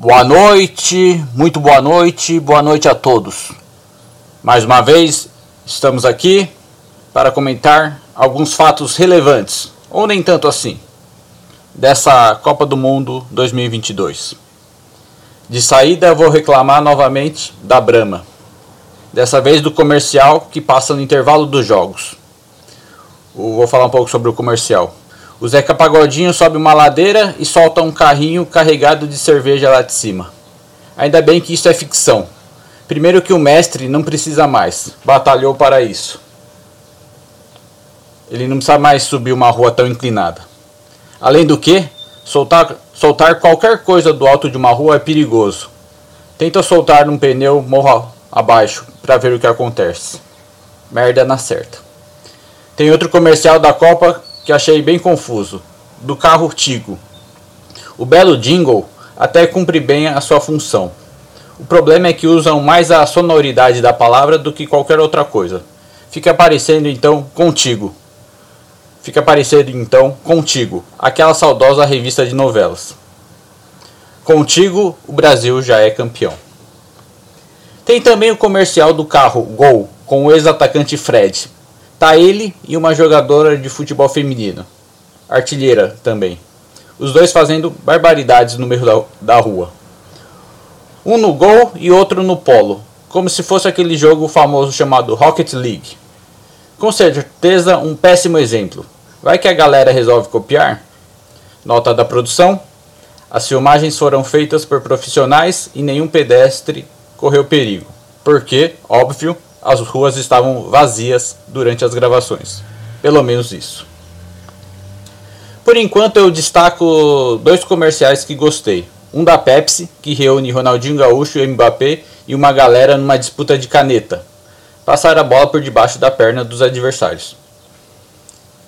Boa noite, muito boa noite, boa noite a todos. Mais uma vez, estamos aqui para comentar alguns fatos relevantes, ou nem tanto assim, dessa Copa do Mundo 2022. De saída, vou reclamar novamente da Brahma, dessa vez do comercial que passa no intervalo dos jogos. Vou falar um pouco sobre o comercial. O Zeca Pagodinho sobe uma ladeira e solta um carrinho carregado de cerveja lá de cima. Ainda bem que isso é ficção. Primeiro que o mestre não precisa mais, batalhou para isso. Ele não precisa mais subir uma rua tão inclinada. Além do que, soltar, soltar qualquer coisa do alto de uma rua é perigoso. Tenta soltar num pneu morro abaixo para ver o que acontece. Merda na certa. Tem outro comercial da Copa que achei bem confuso, do carro Tigo. O belo jingle até cumpre bem a sua função. O problema é que usam mais a sonoridade da palavra do que qualquer outra coisa. Fica aparecendo então contigo. Fica aparecendo então contigo, aquela saudosa revista de novelas. Contigo, o Brasil já é campeão. Tem também o comercial do carro Gol com o ex-atacante Fred, Tá ele e uma jogadora de futebol feminino, artilheira também. Os dois fazendo barbaridades no meio da, da rua. Um no gol e outro no polo, como se fosse aquele jogo famoso chamado Rocket League. Com certeza um péssimo exemplo. Vai que a galera resolve copiar? Nota da produção: as filmagens foram feitas por profissionais e nenhum pedestre correu perigo. Porque, óbvio, as ruas estavam vazias durante as gravações. Pelo menos isso. Por enquanto eu destaco dois comerciais que gostei. Um da Pepsi, que reúne Ronaldinho Gaúcho e Mbappé e uma galera numa disputa de caneta. Passar a bola por debaixo da perna dos adversários.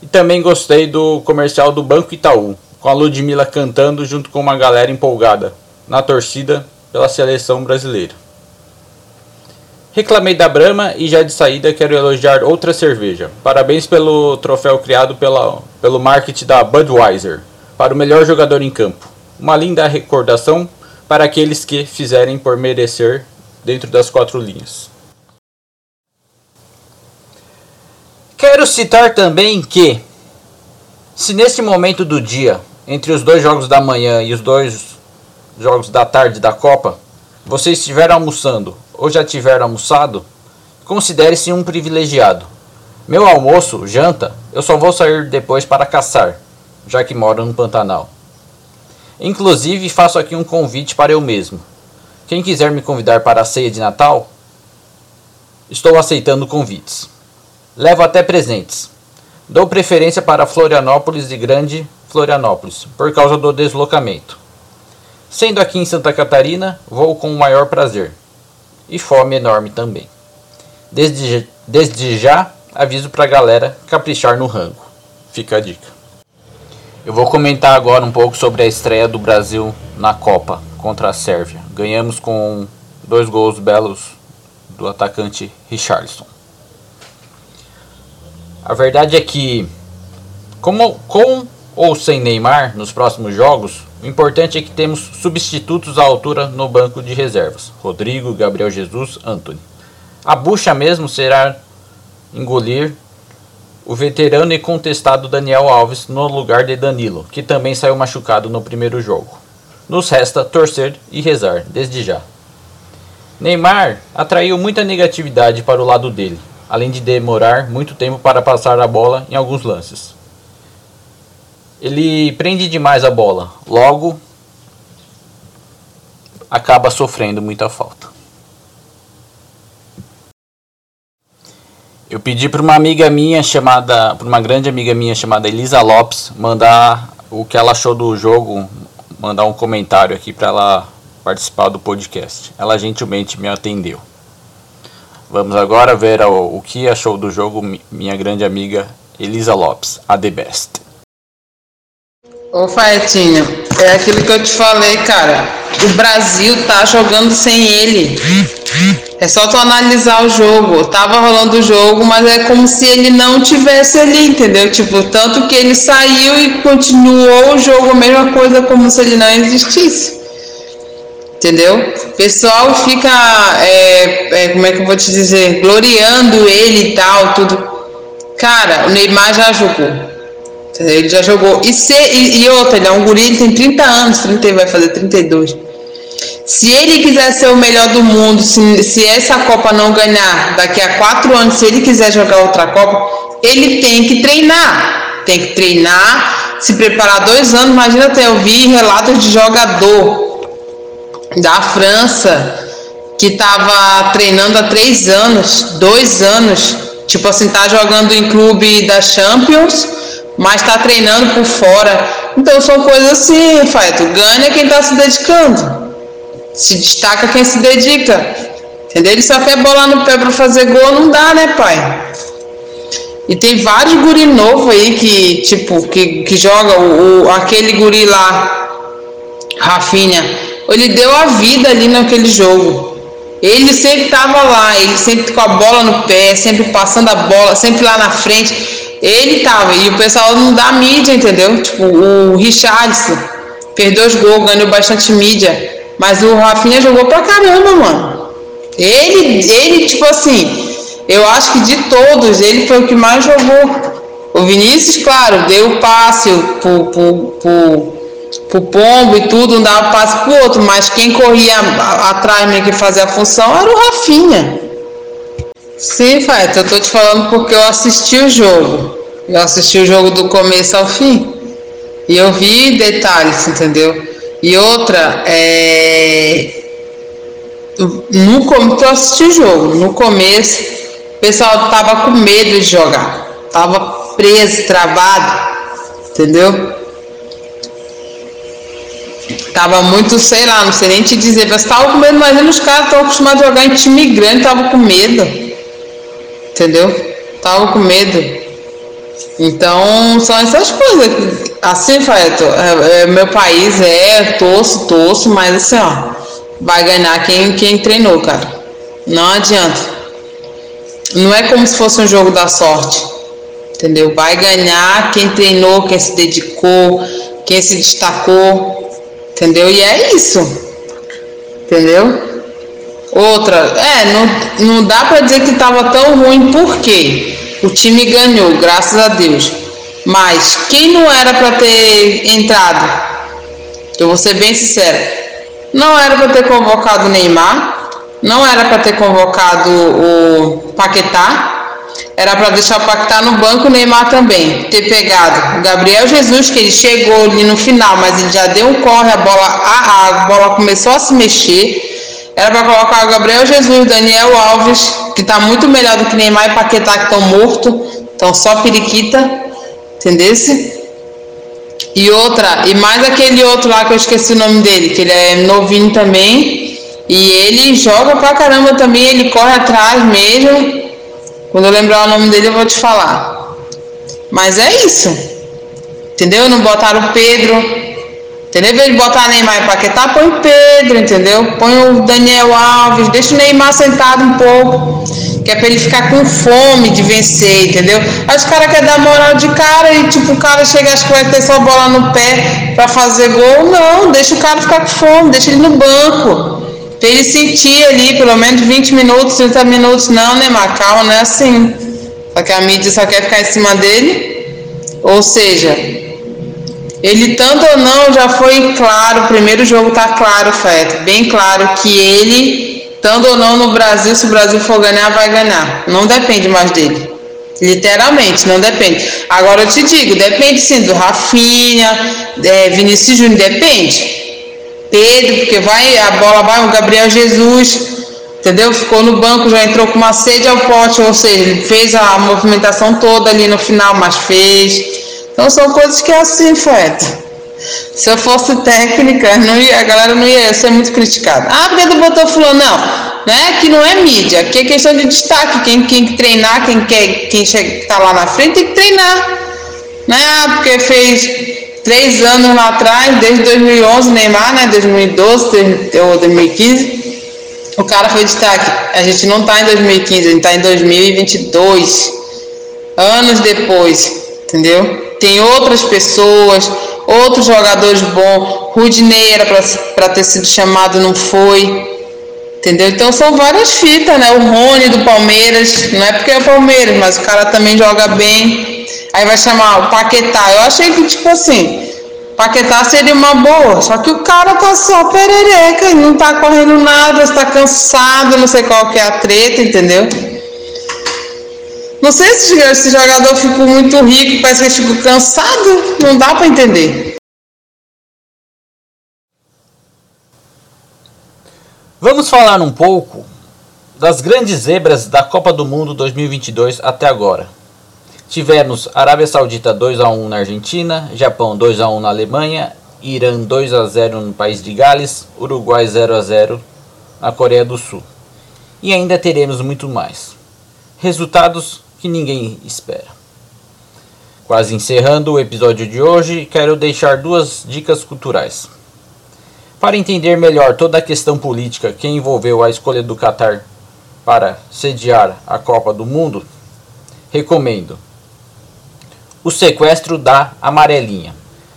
E também gostei do comercial do Banco Itaú, com a Ludmilla cantando junto com uma galera empolgada, na torcida pela seleção brasileira. Reclamei da Brahma e já de saída quero elogiar outra cerveja. Parabéns pelo troféu criado pela, pelo marketing da Budweiser para o melhor jogador em campo. Uma linda recordação para aqueles que fizerem por merecer dentro das quatro linhas. Quero citar também que, se nesse momento do dia, entre os dois jogos da manhã e os dois jogos da tarde da Copa, você estiver almoçando ou já tiver almoçado, considere-se um privilegiado. Meu almoço, janta, eu só vou sair depois para caçar, já que moro no Pantanal. Inclusive, faço aqui um convite para eu mesmo. Quem quiser me convidar para a ceia de Natal, estou aceitando convites. Levo até presentes. Dou preferência para Florianópolis e Grande Florianópolis, por causa do deslocamento. Sendo aqui em Santa Catarina, vou com o maior prazer e fome enorme também. Desde, desde já, aviso pra galera caprichar no rango. Fica a dica. Eu vou comentar agora um pouco sobre a estreia do Brasil na Copa contra a Sérvia. Ganhamos com dois gols belos do atacante Richarlison. A verdade é que, como, com ou sem Neymar nos próximos jogos, o importante é que temos substitutos à altura no banco de reservas: Rodrigo, Gabriel Jesus, Anthony. A bucha mesmo será engolir o veterano e contestado Daniel Alves no lugar de Danilo, que também saiu machucado no primeiro jogo. Nos resta torcer e rezar, desde já. Neymar atraiu muita negatividade para o lado dele, além de demorar muito tempo para passar a bola em alguns lances. Ele prende demais a bola, logo acaba sofrendo muita falta. Eu pedi para uma amiga minha chamada, para uma grande amiga minha chamada Elisa Lopes, mandar o que ela achou do jogo, mandar um comentário aqui para ela participar do podcast. Ela gentilmente me atendeu. Vamos agora ver o, o que achou do jogo minha grande amiga Elisa Lopes, a The Best. Ô Faetinho, é aquilo que eu te falei, cara. O Brasil tá jogando sem ele. É só tu analisar o jogo. Tava rolando o jogo, mas é como se ele não tivesse ali, entendeu? Tipo, tanto que ele saiu e continuou o jogo, a mesma coisa, como se ele não existisse. Entendeu? O pessoal fica, é, é, como é que eu vou te dizer, gloriando ele e tal, tudo. Cara, o Neymar já jogou. Ele já jogou. E, se, e, e outra, ele é um guri, ele tem 30 anos, 30 vai fazer 32. Se ele quiser ser o melhor do mundo, se, se essa Copa não ganhar daqui a quatro anos, se ele quiser jogar outra Copa, ele tem que treinar. Tem que treinar, se preparar dois anos. Imagina até eu vi relatos de jogador da França que estava treinando há três anos, dois anos, tipo assim, tá jogando em clube da Champions, mas tá treinando por fora. Então são coisas assim, Fato. Ganha quem tá se dedicando. Se destaca quem se dedica. Entendeu? Ele só quer bolar no pé para fazer gol, não dá, né, pai? E tem vários guri novo aí que, tipo, que, que joga o, o aquele guri lá, Rafinha ele deu a vida ali naquele jogo. Ele sempre estava lá, ele sempre com a bola no pé, sempre passando a bola, sempre lá na frente. Ele estava, e o pessoal não dá mídia, entendeu? Tipo, o Richardson perdeu os gols, ganhou bastante mídia. Mas o Rafinha jogou pra caramba, mano. Ele, ele, tipo assim, eu acho que de todos, ele foi o que mais jogou. O Vinícius, claro, deu passe pro, pro, pro pro pombo e tudo, um dava passe pro outro, mas quem corria atrás meio que fazia a função era o Rafinha. Sim, Faeta, eu tô te falando porque eu assisti o jogo. Eu assisti o jogo do começo ao fim. E eu vi detalhes, entendeu? E outra, é. No eu assisti o jogo. No começo, o pessoal tava com medo de jogar. Tava preso, travado. Entendeu? Tava muito, sei lá, não sei nem te dizer, mas tava com medo, imagina os caras estão acostumados a jogar em time grande, tava com medo. Entendeu? Tava com medo. Então, são essas coisas. Assim, Faeto, é, é, meu país é, torço, torço, mas assim, ó, vai ganhar quem, quem treinou, cara. Não adianta. Não é como se fosse um jogo da sorte. Entendeu? Vai ganhar quem treinou, quem se dedicou, quem se destacou. Entendeu? E é isso. Entendeu? Outra, é, não, não dá para dizer que estava tão ruim porque o time ganhou, graças a Deus. Mas quem não era para ter entrado? Eu vou ser bem sincera. Não era para ter convocado o Neymar, não era para ter convocado o Paquetá, era para deixar o Paquetá no banco o Neymar também. Ter pegado o Gabriel Jesus, que ele chegou ali no final, mas ele já deu um corre, a bola, a, a bola começou a se mexer. Era para colocar o Gabriel Jesus, Daniel Alves, que está muito melhor do que Neymar e Paquetá, que estão mortos, estão só periquita. Entendesse? E outra, e mais aquele outro lá que eu esqueci o nome dele, que ele é novinho também. E ele joga pra caramba também, ele corre atrás mesmo. Quando eu lembrar o nome dele, eu vou te falar. Mas é isso. Entendeu? Não botaram o Pedro. Entendeu? Em vez de botar Neymar e Paquetá, põe o Pedro, entendeu? Põe o Daniel Alves, deixa o Neymar sentado um pouco. Que é pra ele ficar com fome de vencer, entendeu? Aí os caras querem dar moral de cara e tipo, o cara chega, acho que vai ter só bola no pé pra fazer gol. Não, deixa o cara ficar com fome, deixa ele no banco. Pra ele sentir ali pelo menos 20 minutos, 30 minutos. Não, né, Calma, não é assim. Só que a mídia só quer ficar em cima dele. Ou seja, ele tanto ou não já foi claro, o primeiro jogo tá claro, Feto, bem claro que ele, tanto ou não no Brasil, se o Brasil for ganhar, vai ganhar. Não depende mais dele. Literalmente, não depende. Agora eu te digo, depende sim do Rafinha, é, Vinícius Júnior, depende. Pedro, porque vai, a bola vai, o Gabriel Jesus, entendeu? Ficou no banco, já entrou com uma sede ao pote, ou seja, ele fez a movimentação toda ali no final, mas fez. Então são coisas que é assim, Fred. Se eu fosse técnica, não ia, a galera não ia ser muito criticada. Ah, porque tu botou fulano? Não, né? Que não é mídia, que é questão de destaque. Quem tem que treinar, quem quer, quem chega, tá lá na frente tem que treinar. Né? Ah, porque fez três anos lá atrás, desde 2011, Neymar, né? 2012 ou 2015, o cara foi destaque. A gente não está em 2015, a gente está em 2022, anos depois, entendeu? Tem outras pessoas, outros jogadores bons. Rudney era para ter sido chamado, não foi. Entendeu? Então são várias fitas, né? O Rony do Palmeiras, não é porque é Palmeiras, mas o cara também joga bem. Aí vai chamar o Paquetá. Eu achei que, tipo assim, Paquetá seria uma boa, só que o cara tá só perereca, não tá correndo nada, está cansado, não sei qual que é a treta, entendeu? Não sei se esse jogador ficou muito rico, parece que ele ficou cansado, não dá para entender. Vamos falar um pouco das grandes zebras da Copa do Mundo 2022 até agora. Tivemos Arábia Saudita 2 a 1 na Argentina, Japão 2 a 1 na Alemanha, Irã 2 a 0 no país de Gales, Uruguai 0 a 0 na Coreia do Sul. E ainda teremos muito mais. Resultados que ninguém espera. Quase encerrando o episódio de hoje, quero deixar duas dicas culturais. Para entender melhor toda a questão política que envolveu a escolha do Catar para sediar a Copa do Mundo, recomendo O Sequestro da Amarelinha.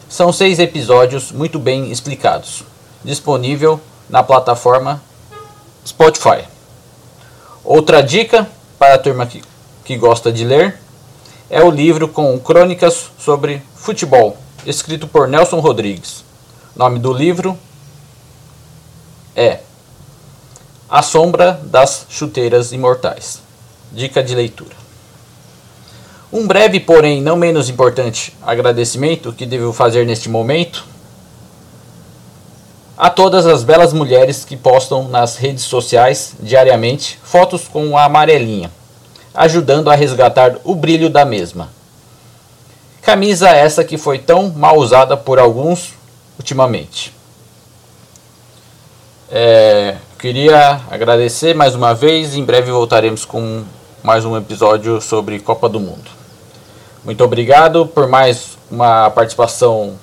São seis episódios muito bem explicados, disponível na plataforma Spotify. Outra dica para a turma que que gosta de ler, é o livro com crônicas sobre futebol, escrito por Nelson Rodrigues. O nome do livro é A Sombra das Chuteiras Imortais. Dica de leitura. Um breve, porém não menos importante, agradecimento que devo fazer neste momento a todas as belas mulheres que postam nas redes sociais diariamente fotos com a amarelinha ajudando a resgatar o brilho da mesma. Camisa essa que foi tão mal usada por alguns ultimamente. É, queria agradecer mais uma vez. Em breve voltaremos com mais um episódio sobre Copa do Mundo. Muito obrigado por mais uma participação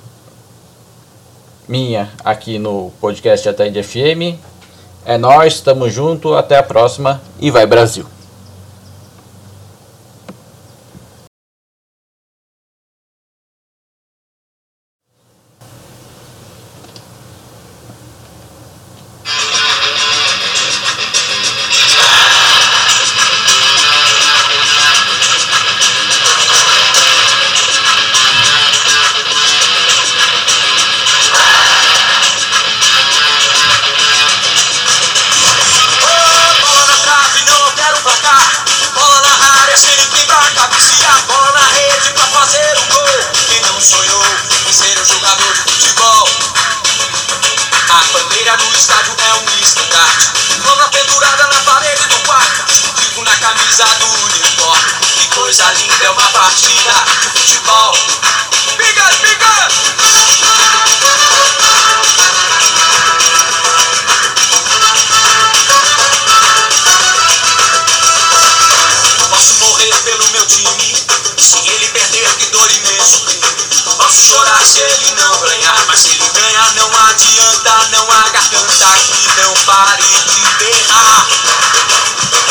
minha aqui no podcast Atende FM. É nós, estamos junto, até a próxima e vai Brasil.